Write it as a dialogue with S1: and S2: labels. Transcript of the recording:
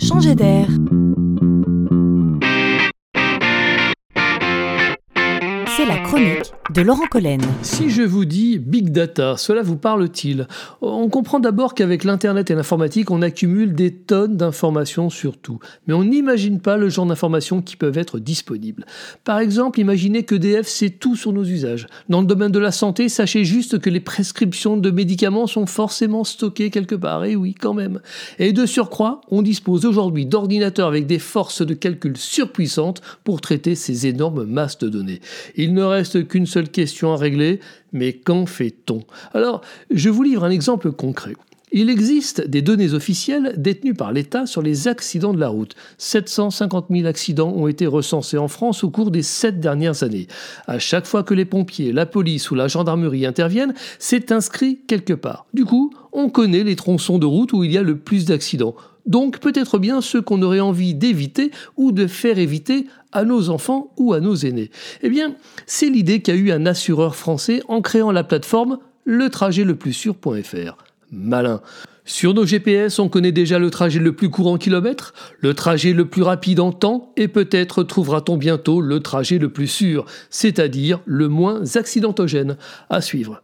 S1: changer d'air. C'est la chronique de Laurent Collen.
S2: Si je vous dis Big Data, cela vous parle-t-il? On comprend d'abord qu'avec l'Internet et l'informatique, on accumule des tonnes d'informations sur tout. Mais on n'imagine pas le genre d'informations qui peuvent être disponibles. Par exemple, imaginez que DF sait tout sur nos usages. Dans le domaine de la santé, sachez juste que les prescriptions de médicaments sont forcément stockées quelque part. Et oui, quand même. Et de surcroît, on dispose aujourd'hui d'ordinateurs avec des forces de calcul surpuissantes pour traiter ces énormes masses de données. Il ne reste qu'une seule question à régler, mais qu'en fait-on? Alors, je vous livre un exemple concret. Il existe des données officielles détenues par l'État sur les accidents de la route. 750 000 accidents ont été recensés en France au cours des sept dernières années. À chaque fois que les pompiers, la police ou la gendarmerie interviennent, c'est inscrit quelque part. Du coup, on connaît les tronçons de route où il y a le plus d'accidents. Donc peut-être bien ceux qu'on aurait envie d'éviter ou de faire éviter à nos enfants ou à nos aînés. Eh bien, c'est l'idée qu'a eu un assureur français en créant la plateforme le trajet le plus sûr.fr. Malin. Sur nos GPS, on connaît déjà le trajet le plus court en kilomètres, le trajet le plus rapide en temps, et peut-être trouvera-t-on bientôt le trajet le plus sûr, c'est-à-dire le moins accidentogène. À suivre.